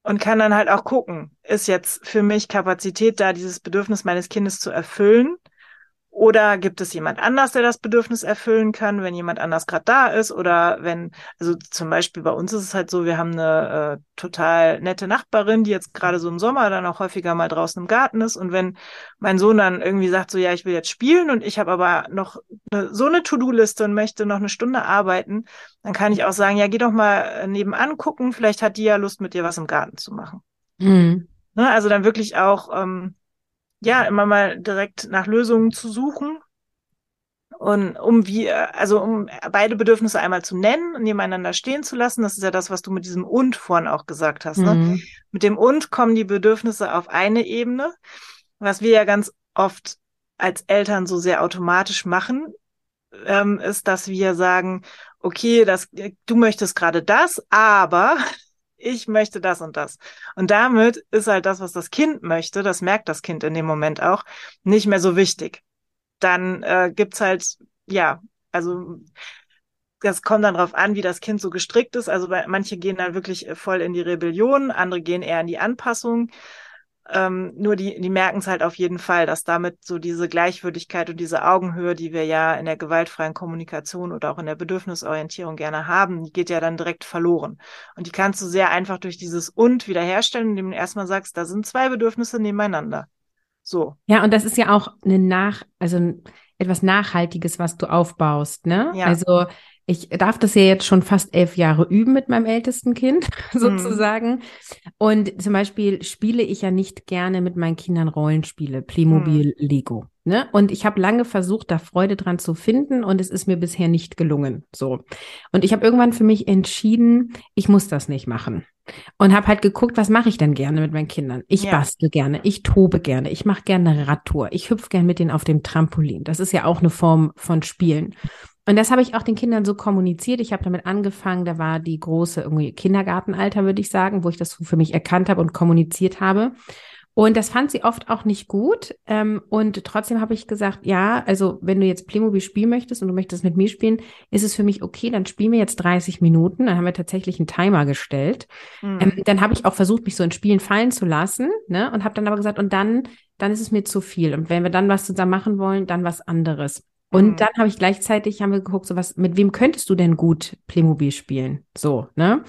und kann dann halt auch gucken, ist jetzt für mich Kapazität da, dieses Bedürfnis meines Kindes zu erfüllen? Oder gibt es jemand anders, der das Bedürfnis erfüllen kann, wenn jemand anders gerade da ist? Oder wenn, also zum Beispiel bei uns ist es halt so, wir haben eine äh, total nette Nachbarin, die jetzt gerade so im Sommer dann auch häufiger mal draußen im Garten ist. Und wenn mein Sohn dann irgendwie sagt, so ja, ich will jetzt spielen und ich habe aber noch eine, so eine To-Do-Liste und möchte noch eine Stunde arbeiten, dann kann ich auch sagen, ja, geh doch mal äh, nebenan gucken, vielleicht hat die ja Lust, mit dir was im Garten zu machen. Mhm. Also dann wirklich auch ähm, ja, immer mal direkt nach Lösungen zu suchen. Und um wie, also um beide Bedürfnisse einmal zu nennen und nebeneinander stehen zu lassen, das ist ja das, was du mit diesem und vorhin auch gesagt hast. Ne? Mhm. Mit dem und kommen die Bedürfnisse auf eine Ebene, was wir ja ganz oft als Eltern so sehr automatisch machen, ähm, ist, dass wir sagen, okay, das, du möchtest gerade das, aber ich möchte das und das. Und damit ist halt das, was das Kind möchte, das merkt das Kind in dem Moment auch, nicht mehr so wichtig. Dann äh, gibt's halt, ja, also das kommt dann drauf an, wie das Kind so gestrickt ist. Also manche gehen dann wirklich voll in die Rebellion, andere gehen eher in die Anpassung. Ähm, nur die, die merken es halt auf jeden Fall, dass damit so diese Gleichwürdigkeit und diese Augenhöhe, die wir ja in der gewaltfreien Kommunikation oder auch in der Bedürfnisorientierung gerne haben, die geht ja dann direkt verloren. Und die kannst du sehr einfach durch dieses und wiederherstellen, indem du erstmal sagst, da sind zwei Bedürfnisse nebeneinander. So.
Ja, und das ist ja auch eine nach, also etwas Nachhaltiges, was du aufbaust, ne? Ja. Also ich darf das ja jetzt schon fast elf Jahre üben mit meinem ältesten Kind, <laughs> sozusagen. Mhm. Und zum Beispiel spiele ich ja nicht gerne mit meinen Kindern Rollenspiele, Playmobil, mhm. Lego. Ne? Und ich habe lange versucht, da Freude dran zu finden und es ist mir bisher nicht gelungen. So. Und ich habe irgendwann für mich entschieden, ich muss das nicht machen. Und habe halt geguckt, was mache ich denn gerne mit meinen Kindern? Ich ja. bastel gerne, ich tobe gerne, ich mache gerne Radtour, ich hüpfe gerne mit denen auf dem Trampolin. Das ist ja auch eine Form von Spielen. Und das habe ich auch den Kindern so kommuniziert. Ich habe damit angefangen, da war die große irgendwie Kindergartenalter, würde ich sagen, wo ich das für mich erkannt habe und kommuniziert habe. Und das fand sie oft auch nicht gut. Ähm, und trotzdem habe ich gesagt, ja, also wenn du jetzt Playmobil spielen möchtest und du möchtest mit mir spielen, ist es für mich okay, dann spielen wir jetzt 30 Minuten. Dann haben wir tatsächlich einen Timer gestellt. Mhm. Dann habe ich auch versucht, mich so in Spielen fallen zu lassen, ne? Und habe dann aber gesagt, und dann, dann ist es mir zu viel. Und wenn wir dann was zusammen machen wollen, dann was anderes. Und mhm. dann habe ich gleichzeitig haben wir geguckt, so was, mit wem könntest du denn gut Playmobil spielen? So, ne?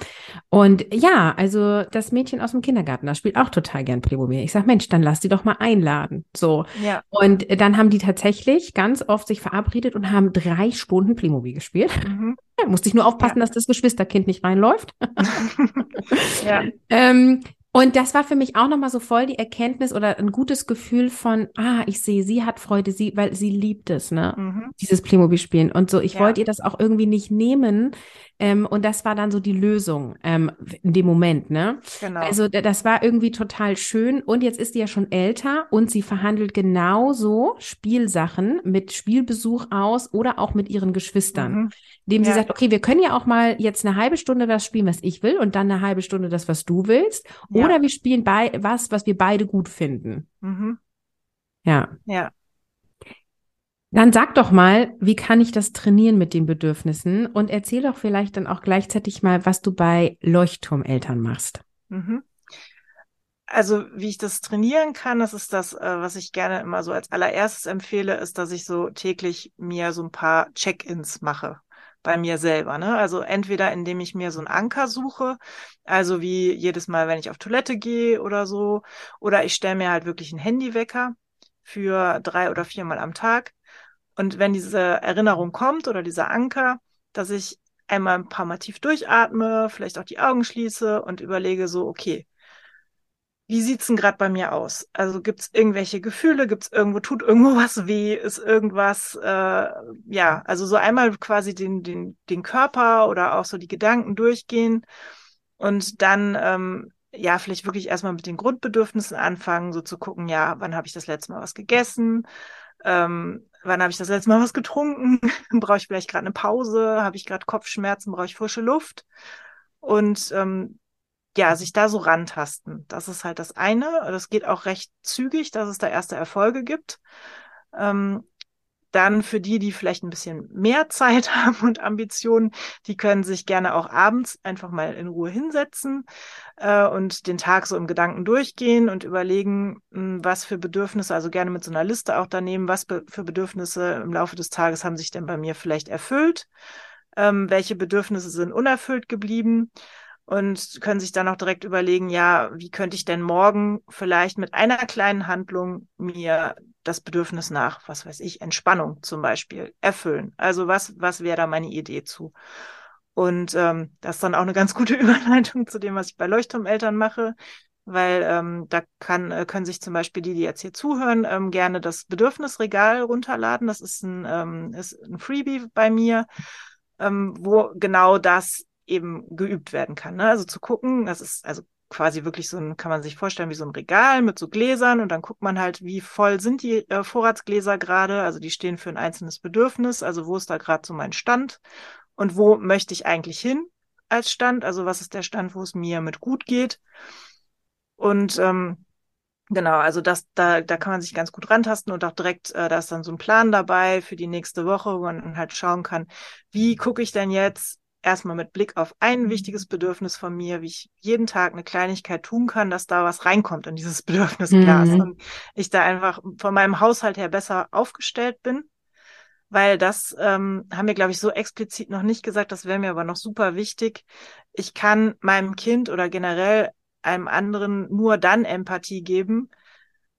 Und ja, also das Mädchen aus dem Kindergarten, das spielt auch total gern Playmobil. Ich sag, Mensch, dann lass die doch mal einladen. So. Ja. Und dann haben die tatsächlich ganz oft sich verabredet und haben drei Stunden Playmobil gespielt. Mhm. Ja, <laughs> musste ich nur aufpassen, ja. dass das Geschwisterkind nicht reinläuft. <laughs>
ja. <laughs>
ähm, und das war für mich auch nochmal so voll die Erkenntnis oder ein gutes Gefühl von, ah, ich sehe, sie hat Freude, sie, weil sie liebt es, ne? Mhm. Dieses Playmobil-Spielen. Und so, ich ja. wollte ihr das auch irgendwie nicht nehmen. Ähm, und das war dann so die Lösung ähm, in dem Moment, ne? Genau. Also das war irgendwie total schön. Und jetzt ist sie ja schon älter und sie verhandelt genauso Spielsachen mit Spielbesuch aus oder auch mit ihren Geschwistern. Mhm. Indem ja. sie sagt, okay, wir können ja auch mal jetzt eine halbe Stunde das spielen, was ich will, und dann eine halbe Stunde das, was du willst. Ja. Oder wir spielen bei was, was wir beide gut finden.
Mhm.
Ja.
Ja.
Dann sag doch mal, wie kann ich das trainieren mit den Bedürfnissen? Und erzähl doch vielleicht dann auch gleichzeitig mal, was du bei Leuchtturmeltern machst.
Mhm. Also, wie ich das trainieren kann, das ist das, äh, was ich gerne immer so als allererstes empfehle, ist, dass ich so täglich mir so ein paar Check-ins mache bei mir selber. Ne? Also entweder indem ich mir so einen Anker suche, also wie jedes Mal, wenn ich auf Toilette gehe oder so, oder ich stelle mir halt wirklich einen Handywecker für drei oder viermal am Tag. Und wenn diese Erinnerung kommt oder dieser Anker, dass ich einmal ein paar Mal tief durchatme, vielleicht auch die Augen schließe und überlege so, okay, wie sieht's denn gerade bei mir aus? Also gibt's irgendwelche Gefühle? Gibt's irgendwo, tut irgendwo <laughs> was weh? Ist irgendwas, äh, ja, also so einmal quasi den, den, den Körper oder auch so die Gedanken durchgehen und dann, ähm, ja, vielleicht wirklich erstmal mit den Grundbedürfnissen anfangen, so zu gucken, ja, wann habe ich das letzte Mal was gegessen? Ähm, wann habe ich das letzte Mal was getrunken? <laughs> brauche ich vielleicht gerade eine Pause? Habe ich gerade Kopfschmerzen? Brauche ich frische Luft? Und ähm, ja, sich da so rantasten. Das ist halt das eine. Das geht auch recht zügig, dass es da erste Erfolge gibt. Ähm, dann für die, die vielleicht ein bisschen mehr Zeit <laughs> haben und Ambitionen, die können sich gerne auch abends einfach mal in Ruhe hinsetzen äh, und den Tag so im Gedanken durchgehen und überlegen, hm, was für Bedürfnisse, also gerne mit so einer Liste auch daneben, was be für Bedürfnisse im Laufe des Tages haben sich denn bei mir vielleicht erfüllt, ähm, welche Bedürfnisse sind unerfüllt geblieben und können sich dann auch direkt überlegen, ja, wie könnte ich denn morgen vielleicht mit einer kleinen Handlung mir das Bedürfnis nach, was weiß ich, Entspannung zum Beispiel erfüllen. Also was, was wäre da meine Idee zu? Und ähm, das ist dann auch eine ganz <laughs> gute Überleitung zu dem, was ich bei Leuchtturmeltern mache, weil ähm, da kann, äh, können sich zum Beispiel die, die jetzt hier zuhören, ähm, gerne das Bedürfnisregal runterladen. Das ist ein, ähm, ist ein Freebie bei mir, ähm, wo genau das eben geübt werden kann. Ne? Also zu gucken, das ist also quasi wirklich so ein, kann man sich vorstellen, wie so ein Regal mit so Gläsern und dann guckt man halt, wie voll sind die äh, Vorratsgläser gerade. Also die stehen für ein einzelnes Bedürfnis. Also wo ist da gerade so mein Stand und wo möchte ich eigentlich hin als Stand? Also was ist der Stand, wo es mir mit gut geht? Und ähm, Genau, also das, da, da kann man sich ganz gut rantasten und auch direkt, äh, da ist dann so ein Plan dabei für die nächste Woche, wo man halt schauen kann, wie gucke ich denn jetzt erstmal mit Blick auf ein wichtiges Bedürfnis von mir, wie ich jeden Tag eine Kleinigkeit tun kann, dass da was reinkommt in dieses <laughs> Bedürfnisglas mhm. und ich da einfach von meinem Haushalt her besser aufgestellt bin. Weil das ähm, haben wir, glaube ich, so explizit noch nicht gesagt, das wäre mir aber noch super wichtig. Ich kann meinem Kind oder generell einem anderen nur dann Empathie geben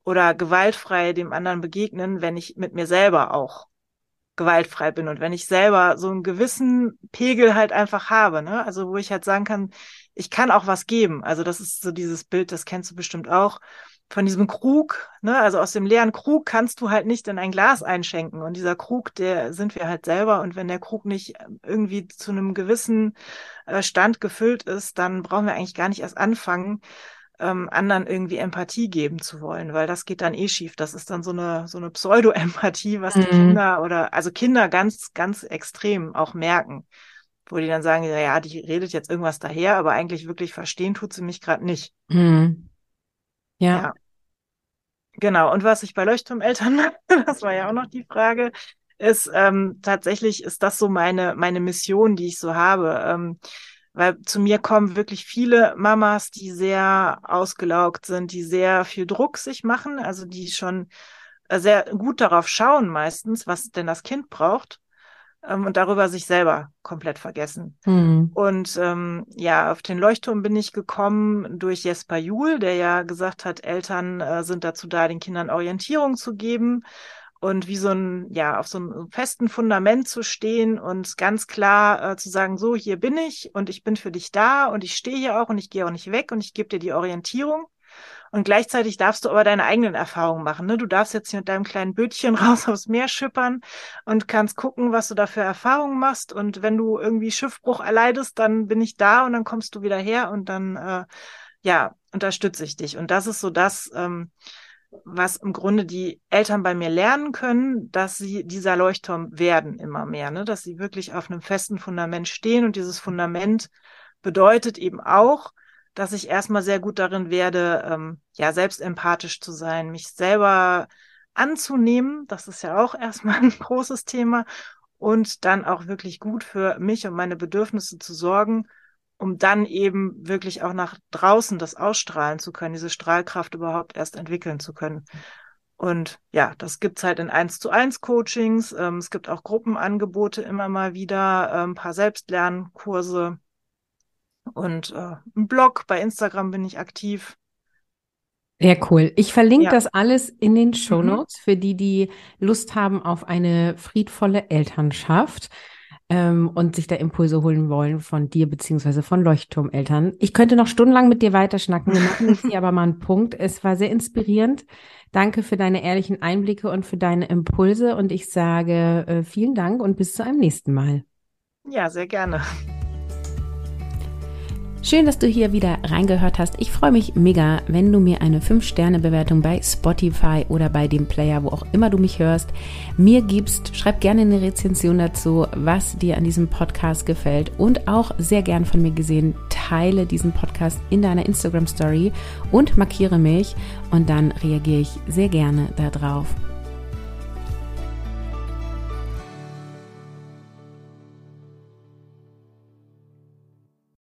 oder gewaltfrei dem anderen begegnen, wenn ich mit mir selber auch gewaltfrei bin und wenn ich selber so einen gewissen Pegel halt einfach habe, ne? Also wo ich halt sagen kann, ich kann auch was geben. Also das ist so dieses Bild, das kennst du bestimmt auch von diesem Krug, ne? Also aus dem leeren Krug kannst du halt nicht in ein Glas einschenken und dieser Krug, der sind wir halt selber und wenn der Krug nicht irgendwie zu einem gewissen äh, Stand gefüllt ist, dann brauchen wir eigentlich gar nicht erst anfangen, ähm, anderen irgendwie Empathie geben zu wollen, weil das geht dann eh schief. Das ist dann so eine, so eine Pseudo-Empathie, was die mhm. Kinder oder, also Kinder ganz, ganz extrem auch merken, wo die dann sagen, ja, ja, die redet jetzt irgendwas daher, aber eigentlich wirklich verstehen tut sie mich gerade nicht.
Mhm. Ja. ja.
Genau. Und was ich bei Leuchtturmeltern mache, <laughs> das war ja auch noch die Frage, ist ähm, tatsächlich ist das so meine meine Mission, die ich so habe. Ähm, weil zu mir kommen wirklich viele Mamas, die sehr ausgelaugt sind, die sehr viel Druck sich machen, also die schon äh, sehr gut darauf schauen meistens, was denn das Kind braucht ähm, und darüber sich selber komplett vergessen.
Mhm.
Und ähm, ja, auf den Leuchtturm bin ich gekommen durch Jesper Juhl, der ja gesagt hat, Eltern äh, sind dazu da, den Kindern Orientierung zu geben. Und wie so ein, ja, auf so einem festen Fundament zu stehen und ganz klar äh, zu sagen, so, hier bin ich und ich bin für dich da und ich stehe hier auch und ich gehe auch nicht weg und ich gebe dir die Orientierung. Und gleichzeitig darfst du aber deine eigenen Erfahrungen machen. Ne? Du darfst jetzt hier mit deinem kleinen Bötchen <laughs> raus aufs Meer schippern und kannst gucken, was du da für Erfahrungen machst. Und wenn du irgendwie Schiffbruch erleidest, dann bin ich da und dann kommst du wieder her und dann, äh, ja, unterstütze ich dich. Und das ist so das, ähm, was im Grunde die Eltern bei mir lernen können, dass sie dieser Leuchtturm werden immer mehr, ne? dass sie wirklich auf einem festen Fundament stehen und dieses Fundament bedeutet eben auch, dass ich erstmal sehr gut darin werde, ähm, ja, selbst empathisch zu sein, mich selber anzunehmen. Das ist ja auch <laughs> erstmal ein großes Thema. Und dann auch wirklich gut für mich und meine Bedürfnisse zu sorgen um dann eben wirklich auch nach draußen das ausstrahlen zu können, diese Strahlkraft überhaupt erst entwickeln zu können. Und ja, das gibt's halt in eins zu eins Coachings. Ähm, es gibt auch Gruppenangebote immer mal wieder, äh, ein paar Selbstlernkurse und äh, ein Blog. Bei Instagram bin ich aktiv.
Sehr cool. Ich verlinke ja. das alles in den Show mhm. Notes mhm. für die, die Lust haben auf eine friedvolle Elternschaft ähm, und sich da Impulse holen wollen von dir beziehungsweise von Leuchtturmeltern. Ich könnte noch stundenlang mit dir weiterschnacken. Wir machen jetzt hier aber mal einen Punkt. Es war sehr inspirierend. Danke für deine ehrlichen Einblicke und für deine Impulse. Und ich sage äh, vielen Dank und bis zu einem nächsten Mal.
Ja, sehr gerne.
Schön, dass du hier wieder reingehört hast. Ich freue mich mega, wenn du mir eine 5-Sterne-Bewertung bei Spotify oder bei dem Player, wo auch immer du mich hörst, mir gibst. Schreib gerne eine Rezension dazu, was dir an diesem Podcast gefällt und auch sehr gern von mir gesehen, teile diesen Podcast in deiner Instagram-Story und markiere mich und dann reagiere ich sehr gerne darauf.